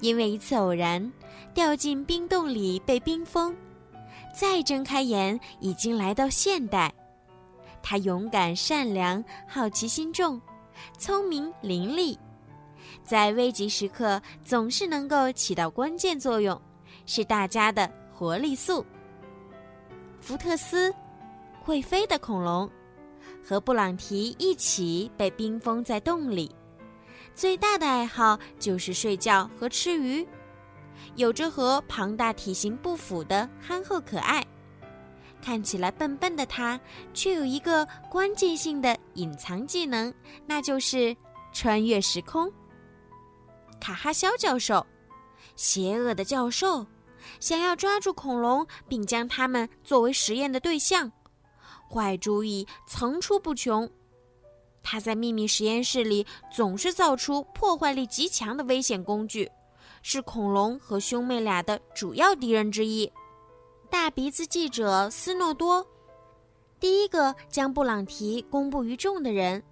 因为一次偶然，掉进冰洞里被冰封，再睁开眼，已经来到现代。他勇敢、善良、好奇心重，聪明伶俐，在危急时刻总是能够起到关键作用，是大家的活力素。福特斯，会飞的恐龙，和布朗提一起被冰封在洞里。最大的爱好就是睡觉和吃鱼，有着和庞大体型不符的憨厚可爱。看起来笨笨的他，却有一个关键性的隐藏技能，那就是穿越时空。卡哈肖教授，邪恶的教授，想要抓住恐龙并将它们作为实验的对象，坏主意层出不穷。他在秘密实验室里总是造出破坏力极强的危险工具，是恐龙和兄妹俩的主要敌人之一。大鼻子记者斯诺多，第一个将布朗提公布于众的人，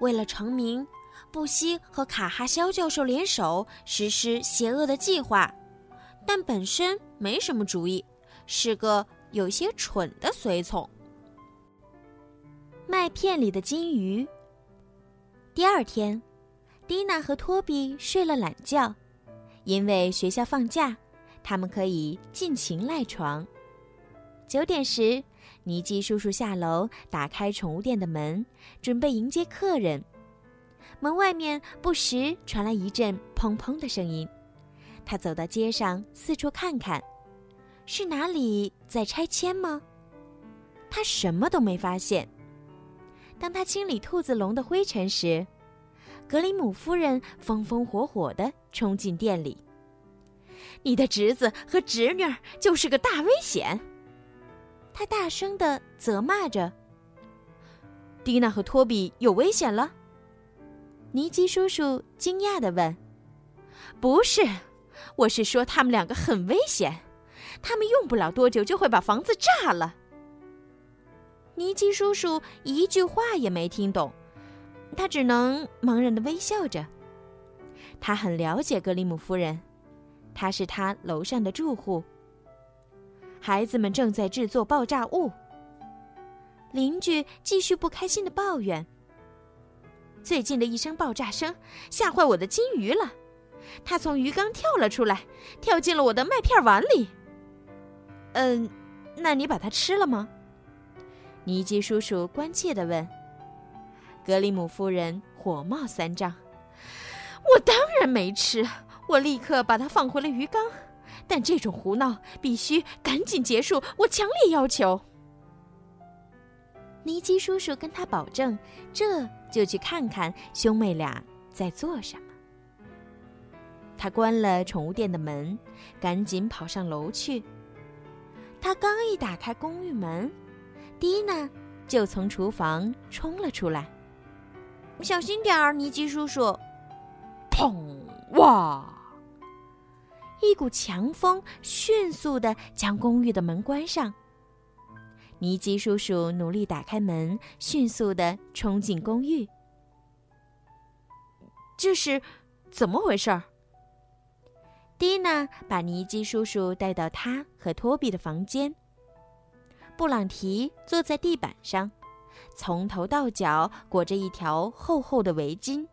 为了成名，不惜和卡哈肖教授联手实施邪恶的计划，但本身没什么主意，是个有些蠢的随从。麦片里的金鱼。第二天，蒂娜和托比睡了懒觉，因为学校放假，他们可以尽情赖床。九点时，尼基叔叔下楼打开宠物店的门，准备迎接客人。门外面不时传来一阵砰砰的声音。他走到街上，四处看看，是哪里在拆迁吗？他什么都没发现。当他清理兔子笼的灰尘时，格林姆夫人风风火火地冲进店里。“你的侄子和侄女就是个大危险！”他大声地责骂着。“蒂娜和托比有危险了？”尼基叔叔惊讶地问。“不是，我是说他们两个很危险，他们用不了多久就会把房子炸了。”尼基叔叔一句话也没听懂，他只能茫然的微笑着。他很了解格里姆夫人，她是他楼上的住户。孩子们正在制作爆炸物。邻居继续不开心的抱怨：“最近的一声爆炸声吓坏我的金鱼了，它从鱼缸跳了出来，跳进了我的麦片碗里。”“嗯，那你把它吃了吗？”尼基叔叔关切地问：“格里姆夫人火冒三丈，我当然没吃，我立刻把它放回了鱼缸。但这种胡闹必须赶紧结束，我强烈要求。”尼基叔叔跟他保证：“这就去看看兄妹俩在做什么。”他关了宠物店的门，赶紧跑上楼去。他刚一打开公寓门。蒂娜就从厨房冲了出来，小心点儿，尼基叔叔！砰！哇！一股强风迅速的将公寓的门关上。尼基叔叔努力打开门，迅速的冲进公寓。这是怎么回事儿？蒂娜把尼基叔叔带到他和托比的房间。布朗提坐在地板上，从头到脚裹着一条厚厚的围巾。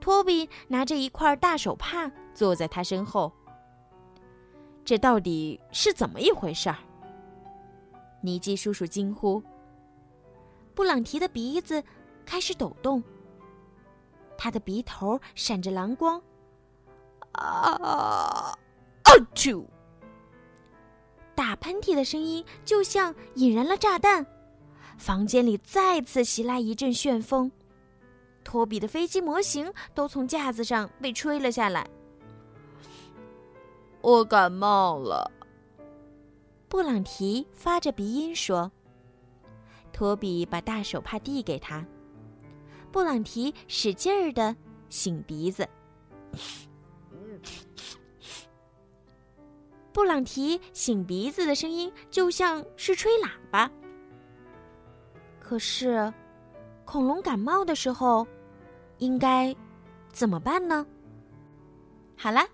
托比拿着一块大手帕坐在他身后。这到底是怎么一回事儿？尼基叔叔惊呼。布朗提的鼻子开始抖动，他的鼻头闪着蓝光。啊！啊！啾！打喷嚏的声音就像引燃了炸弹，房间里再次袭来一阵旋风，托比的飞机模型都从架子上被吹了下来。我感冒了，布朗提发着鼻音说。托比把大手帕递给他，布朗提使劲儿的擤鼻子。布朗提擤鼻子的声音就像是吹喇叭。可是，恐龙感冒的时候，应该怎么办呢？好了，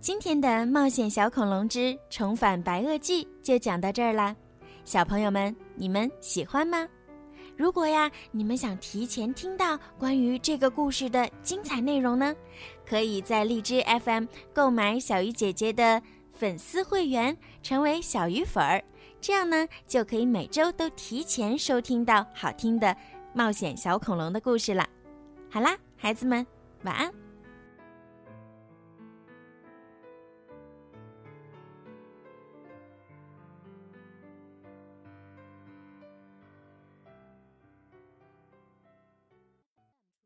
今天的《冒险小恐龙之重返白垩纪》就讲到这儿啦。小朋友们，你们喜欢吗？如果呀，你们想提前听到关于这个故事的精彩内容呢，可以在荔枝 FM 购买小鱼姐姐的。粉丝会员成为小鱼粉儿，这样呢就可以每周都提前收听到好听的冒险小恐龙的故事了。好啦，孩子们，晚安。